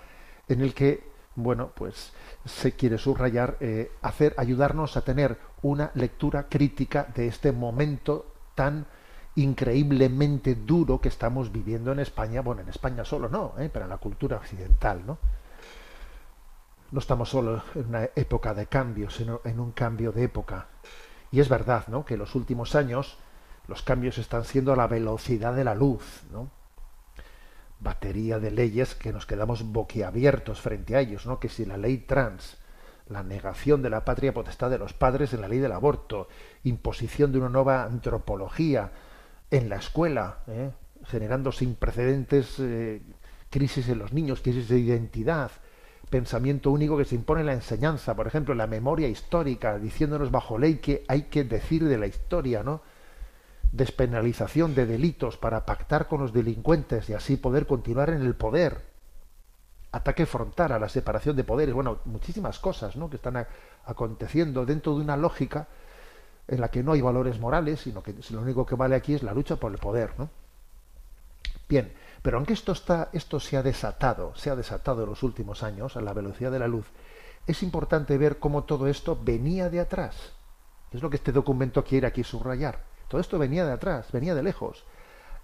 en el que, bueno, pues se quiere subrayar, eh, hacer, ayudarnos a tener una lectura crítica de este momento tan increíblemente duro que estamos viviendo en España, bueno, en España solo no, ¿eh? pero en la cultura occidental, ¿no? No estamos solo en una época de cambio, sino en un cambio de época. Y es verdad, ¿no? Que en los últimos años los cambios están siendo a la velocidad de la luz, ¿no? Batería de leyes que nos quedamos boquiabiertos frente a ellos, ¿no? Que si la ley trans, la negación de la patria potestad de los padres en la ley del aborto, imposición de una nueva antropología en la escuela, ¿eh? generando sin precedentes eh, crisis en los niños, crisis de identidad, pensamiento único que se impone en la enseñanza, por ejemplo, la memoria histórica, diciéndonos bajo ley que hay que decir de la historia, ¿no? despenalización de delitos para pactar con los delincuentes y así poder continuar en el poder, ataque frontal a la separación de poderes, bueno, muchísimas cosas ¿no? que están aconteciendo dentro de una lógica en la que no hay valores morales, sino que lo único que vale aquí es la lucha por el poder. ¿no? Bien, pero aunque esto, está, esto se ha desatado, se ha desatado en los últimos años a la velocidad de la luz, es importante ver cómo todo esto venía de atrás. Es lo que este documento quiere aquí subrayar. Todo esto venía de atrás, venía de lejos.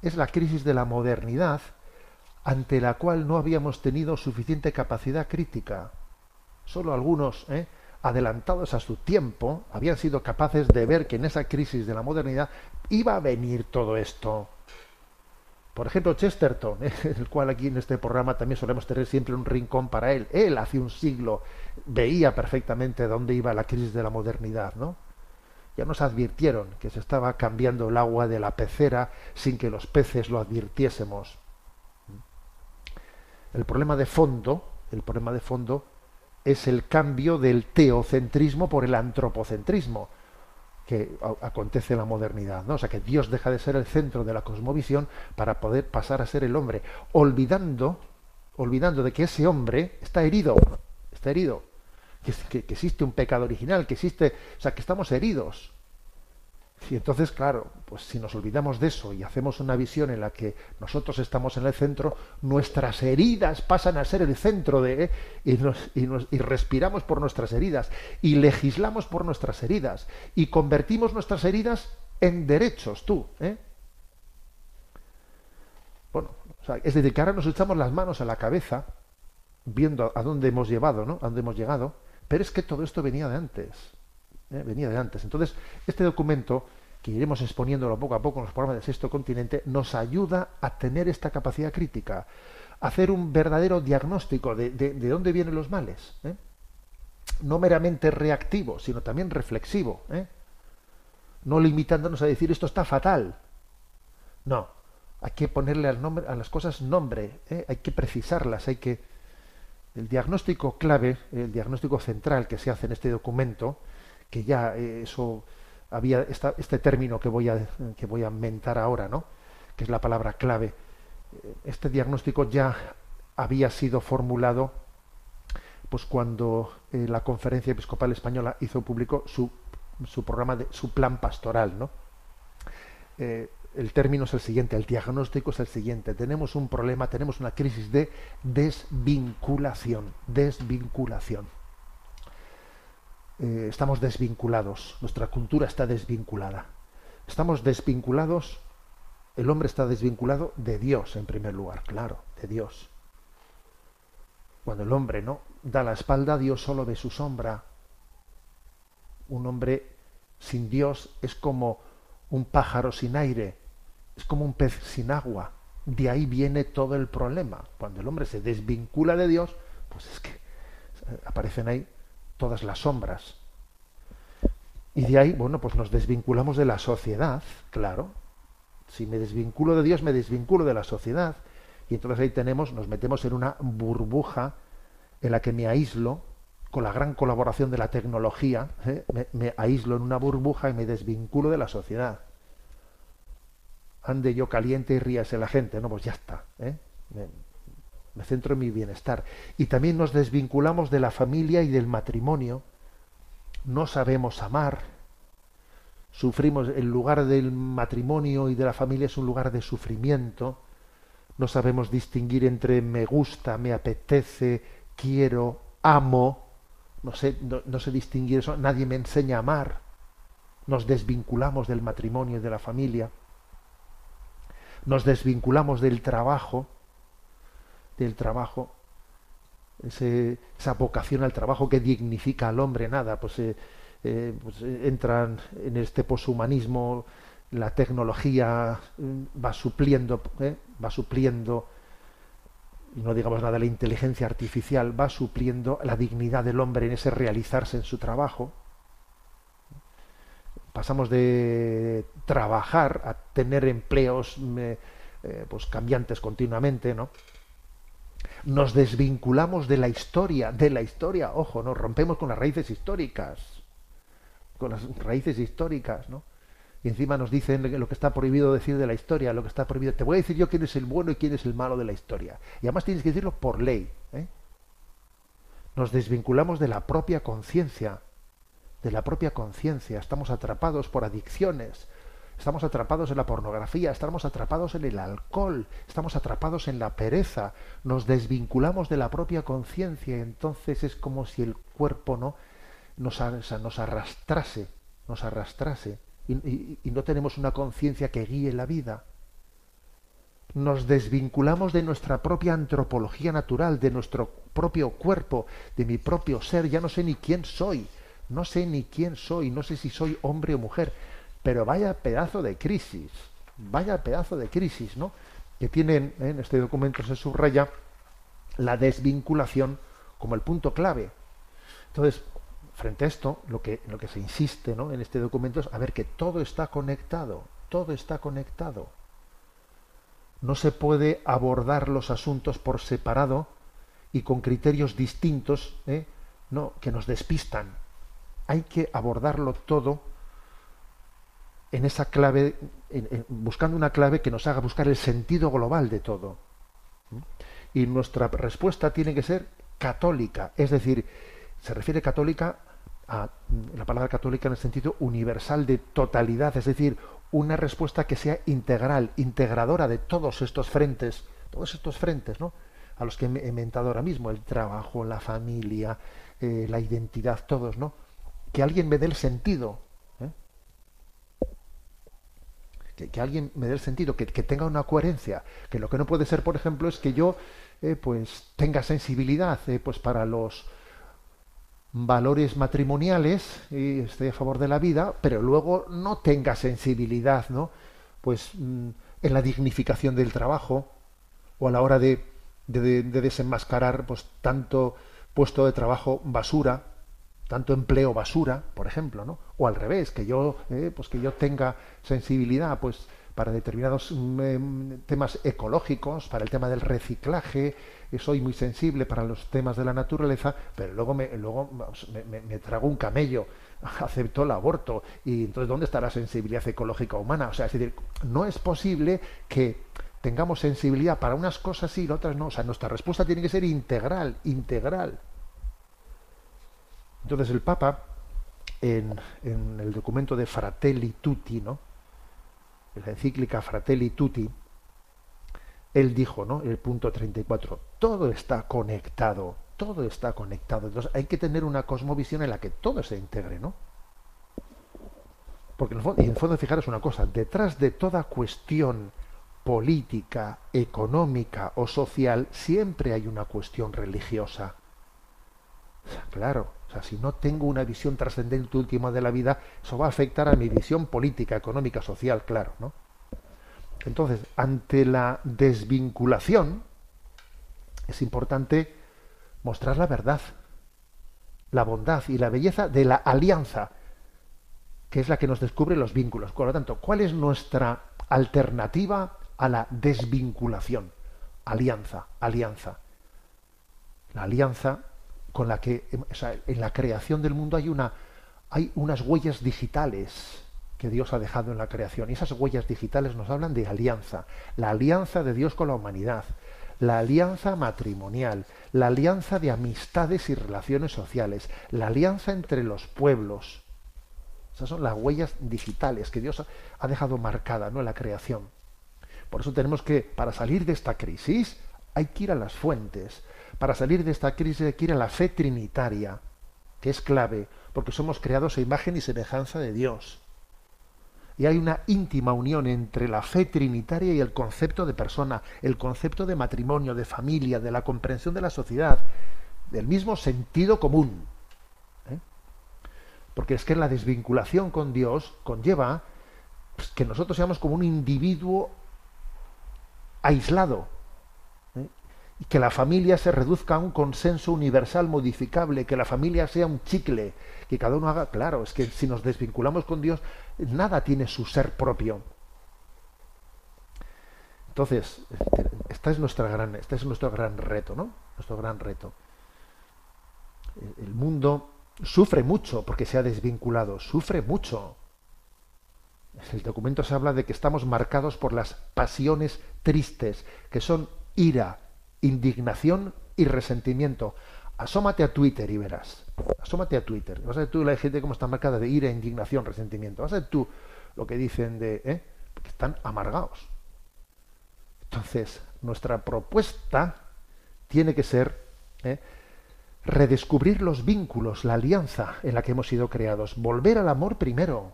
Es la crisis de la modernidad ante la cual no habíamos tenido suficiente capacidad crítica. Solo algunos, ¿eh? adelantados a su tiempo, habían sido capaces de ver que en esa crisis de la modernidad iba a venir todo esto. Por ejemplo, Chesterton, el cual aquí en este programa también solemos tener siempre un rincón para él. Él hace un siglo veía perfectamente dónde iba la crisis de la modernidad, ¿no? Ya nos advirtieron que se estaba cambiando el agua de la pecera sin que los peces lo advirtiésemos. El problema de fondo, el problema de fondo es el cambio del teocentrismo por el antropocentrismo que acontece en la modernidad, ¿no? O sea, que Dios deja de ser el centro de la cosmovisión para poder pasar a ser el hombre, olvidando olvidando de que ese hombre está herido, está herido, que, que- que existe un pecado original, que existe, o sea, que estamos heridos. Y entonces, claro, pues si nos olvidamos de eso y hacemos una visión en la que nosotros estamos en el centro, nuestras heridas pasan a ser el centro de ¿eh? y, respiramos por nuestras heridas y legislamos por nuestras heridas y convertimos nuestras heridas en derechos, tú, ¿eh? Bueno, es decir, que ahora nos echamos las manos a la cabeza viendo a dónde hemos llevado, ¿no? A dónde hemos llegado, pero es que todo esto venía de antes. ¿Eh? Venía de antes. Entonces, este documento, que iremos exponiéndolo poco a poco en los programas del Sexto Continente, nos ayuda a tener esta capacidad crítica, a hacer un verdadero diagnóstico de, de- de dónde vienen los males. ¿eh? No meramente reactivo, sino también reflexivo. ¿eh? No limitándonos a decir esto está fatal. No, hay que ponerle al nombre, a las cosas nombre, ¿eh? hay que precisarlas, hay que... El diagnóstico clave, el diagnóstico central que se hace en este documento, que ya eh, eso había esta- este término que voy a que voy a mentar ahora, ¿no? Que es la palabra clave. Eh, Este diagnóstico ya había sido formulado pues cuando eh, la Conferencia Episcopal Española hizo público su, su programa de su plan pastoral, ¿no? El término es el siguiente, el diagnóstico es el siguiente. Tenemos un problema, tenemos una crisis de desvinculación, desvinculación. Eh, estamos desvinculados, nuestra cultura está desvinculada. Estamos desvinculados, el hombre está desvinculado de Dios en primer lugar, claro, de Dios. Cuando el hombre no da la espalda, Dios solo ve su sombra. Un hombre sin Dios es como un pájaro sin aire, es como un pez sin agua. De ahí viene todo el problema. Cuando el hombre se desvincula de Dios, pues es que eh, aparecen ahí todas las sombras. Y de ahí, bueno, pues nos desvinculamos de la sociedad, claro. Si me desvinculo de Dios, me desvinculo de la sociedad. Y entonces ahí tenemos, nos metemos en una burbuja en la que me aíslo, con la gran colaboración de la tecnología, ¿eh? me, aíslo en una burbuja y me desvinculo de la sociedad. Ande yo caliente y ríase la gente, no, pues ya está. ¿eh? Me centro en mi bienestar. Y también nos desvinculamos de la familia y del matrimonio. No sabemos amar. Sufrimos, el lugar del matrimonio y de la familia es un lugar de sufrimiento. No sabemos distinguir entre me gusta, me apetece, quiero, amo. No sé, no, sé distinguir eso. Nadie me enseña a amar. Nos desvinculamos del matrimonio y de la familia. Nos desvinculamos del trabajo, del trabajo, esa vocación al trabajo que dignifica al hombre, nada, pues, eh, eh, pues, eh, entran en este poshumanismo, la tecnología mm, va supliendo, eh, va supliendo, y no digamos nada, la inteligencia artificial va supliendo la dignidad del hombre en ese realizarse en su trabajo. Pasamos de trabajar a tener empleos mm, pues cambiantes continuamente, ¿no? Nos desvinculamos de la historia, de la historia, ojo, nos rompemos con las raíces históricas, con las raíces históricas, ¿no? Y encima nos dicen lo que está prohibido decir de la historia, lo que está prohibido. Te voy a decir yo quién es el bueno y quién es el malo de la historia. Y además tienes que decirlo por ley. ¿eh? Nos desvinculamos de la propia conciencia, de la propia conciencia. Estamos atrapados por adicciones, estamos atrapados en la pornografía, estamos atrapados en el alcohol, estamos atrapados en la pereza, nos desvinculamos de la propia conciencia, entonces es como si el cuerpo no nos, arrastrase, nos arrastrase, y no tenemos una conciencia que guíe la vida. Nos desvinculamos de nuestra propia antropología natural, de nuestro propio cuerpo, de mi propio ser, ya no sé ni quién soy, no sé ni quién soy, no sé si soy hombre o mujer, pero vaya pedazo de crisis, vaya pedazo de crisis, ¿no? Que tienen, en este documento se subraya la desvinculación como el punto clave. Entonces, frente a esto, lo que, lo que se insiste ¿no? en este documento es a ver que todo está conectado, todo está conectado. No se puede abordar los asuntos por separado y con criterios distintos ¿eh? no, que nos despistan. Hay que abordarlo todo en esa clave, en- buscando una clave que nos haga buscar el sentido global de todo. ¿Mm? Y nuestra respuesta tiene que ser católica, es decir, se refiere católica a mm, la palabra católica en el sentido universal de totalidad, es decir, una respuesta que sea integral, integradora de todos estos frentes, todos estos frentes, ¿no? A los que he inventado ahora mismo, el trabajo, la familia, eh, la identidad, todos, ¿no? Que alguien me dé el sentido, ¿eh? que, alguien me dé el sentido, que, tenga una coherencia, que lo que no puede ser, por ejemplo, es que yo, eh, pues, tenga sensibilidad, pues, para los valores matrimoniales y esté a favor de la vida, pero luego no tenga sensibilidad, ¿no? Pues mm, en la dignificación del trabajo o a la hora de, de, desenmascarar pues tanto puesto de trabajo basura, tanto empleo basura, por ejemplo, ¿no? O al revés, que yo eh, pues que yo tenga sensibilidad, pues para determinados mm, em, temas ecológicos, para el tema del reciclaje, soy muy sensible para los temas de la naturaleza, pero luego me, luego me, trago un camello, acepto el aborto, y entonces ¿dónde está la sensibilidad ecológica humana? O sea, es decir, no es posible que tengamos sensibilidad para unas cosas y otras no. O sea, nuestra respuesta tiene que ser integral, integral. Entonces el Papa, en, en el documento de Fratelli Tutti, ¿no? la encíclica Fratelli Tutti, él dijo, ¿no? El punto 34, todo está conectado, todo está conectado. Entonces hay que tener una cosmovisión en la que todo se integre, ¿no? Porque en fondo, en el fondo fijaros una cosa, detrás de toda cuestión política, económica o social, siempre hay una cuestión religiosa. claro, o sea, si no tengo una visión trascendente última de la vida, eso va a afectar a mi visión política, económica, social, claro, ¿no? Entonces, ante la desvinculación, es importante mostrar la verdad, la bondad y la belleza de la alianza, que es la que nos descubre los vínculos. Por lo tanto, ¿cuál es nuestra alternativa a la desvinculación? Alianza, alianza. La alianza con la que en la creación del mundo hay una hay unas huellas digitales que Dios ha dejado en la creación. Y esas huellas digitales nos hablan de alianza, la alianza de Dios con la humanidad, la alianza matrimonial, la alianza de amistades y relaciones sociales, la alianza entre los pueblos. Esas son las huellas digitales que Dios ha dejado marcada ¿no? en la creación. Por eso tenemos que, para salir de esta crisis, hay que ir a las fuentes. Para salir de esta crisis hay que ir a la fe trinitaria, que es clave, porque somos creados a imagen y semejanza de Dios y hay una íntima unión entre la fe trinitaria y el concepto de persona, el concepto de matrimonio, de familia, de la comprensión de la sociedad, del mismo sentido común. ¿eh? Porque es que la desvinculación con Dios conlleva pues, que nosotros seamos como un individuo aislado, que la familia se reduzca a un consenso universal modificable, que la familia sea un chicle, que cada uno haga, claro, es que si nos desvinculamos con Dios, nada tiene su ser propio. Entonces, esta es nuestra gran, este es nuestro gran reto, ¿no? Nuestro gran reto. El mundo sufre mucho porque se ha desvinculado, sufre mucho. El documento se habla de que estamos marcados por las pasiones tristes, que son ira, indignación y resentimiento. Asómate a Twitter y verás. Asómate a Twitter. Vas a ver tú la gente cómo está marcada de ira, indignación, resentimiento. Vas a ver tú lo que dicen de... ¿eh? Porque están amargados. Entonces, nuestra propuesta tiene que ser ¿eh? redescubrir los vínculos, la alianza en la que hemos sido creados, volver al amor primero,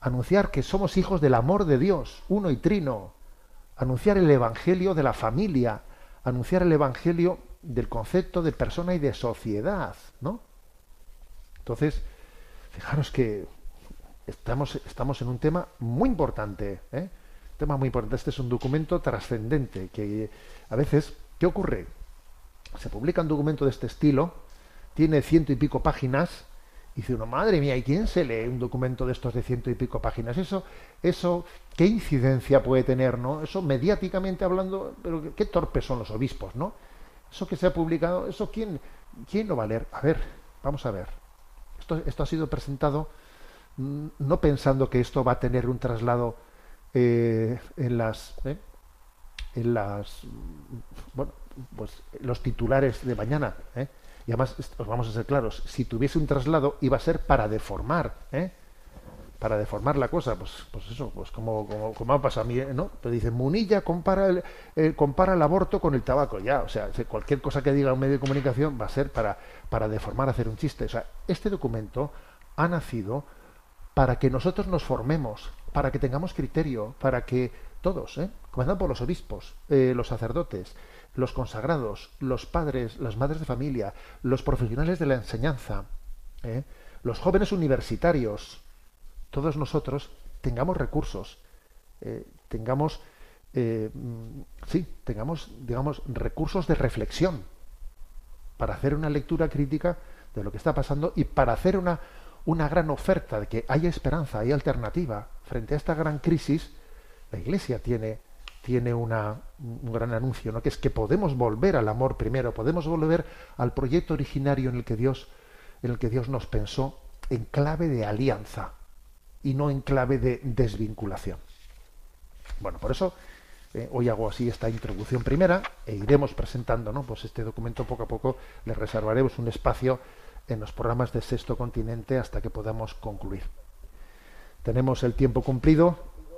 anunciar que somos hijos del amor de Dios, uno y trino, anunciar el Evangelio de la familia, anunciar el Evangelio del concepto de persona y de sociedad, ¿no? Entonces, fijaros que estamos, estamos en un tema muy importante, ¿eh? tema muy importante. Este es un documento trascendente que a veces, ¿qué ocurre? Se publica un documento de este estilo, tiene ciento y pico páginas, y dice uno, madre mía, ¿y quién se lee un documento de estos de ciento y pico páginas? Eso, eso, ¿qué incidencia puede tener, no? Eso mediáticamente hablando, pero qué torpes son los obispos, ¿no? Eso que se ha publicado, eso quién, quién lo va a leer? A ver, vamos a ver. Esto, esto ha sido presentado mm, no pensando que esto va a tener un traslado eh, en las ¿eh? en las bueno pues los titulares de mañana ¿eh? Y además, os vamos a ser claros, si tuviese un traslado iba a ser para deformar, ¿eh? para deformar la cosa, pues, pues eso, pues como, como, como ha pasado a mí, ¿no? Te dice, Munilla compara el, eh, compara el aborto con el tabaco, ya, o sea, cualquier cosa que diga un medio de comunicación va a ser para, para deformar, hacer un chiste. O sea, este documento ha nacido para que nosotros nos formemos, para que tengamos criterio, para que todos, ¿eh? comenzando por los obispos, eh, los sacerdotes, los consagrados, los padres, las madres de familia, los profesionales de la enseñanza, ¿eh? los jóvenes universitarios, todos nosotros tengamos recursos, eh, tengamos, mm, sí, tengamos, digamos, recursos de reflexión para hacer una lectura crítica de lo que está pasando y para hacer una, una gran oferta de que haya esperanza, hay alternativa frente a esta gran crisis. La Iglesia tiene, tiene una, un gran anuncio, ¿no? que es que podemos volver al amor primero, podemos volver al proyecto originario en el que Dios, en el que Dios nos pensó en clave de alianza y no en clave de desvinculación. Bueno, por eso eh, hoy hago así esta introducción primera e iremos presentando ¿no? pues este documento poco a poco, le reservaremos un espacio en los programas de Sexto Continente hasta que podamos concluir. Tenemos el tiempo cumplido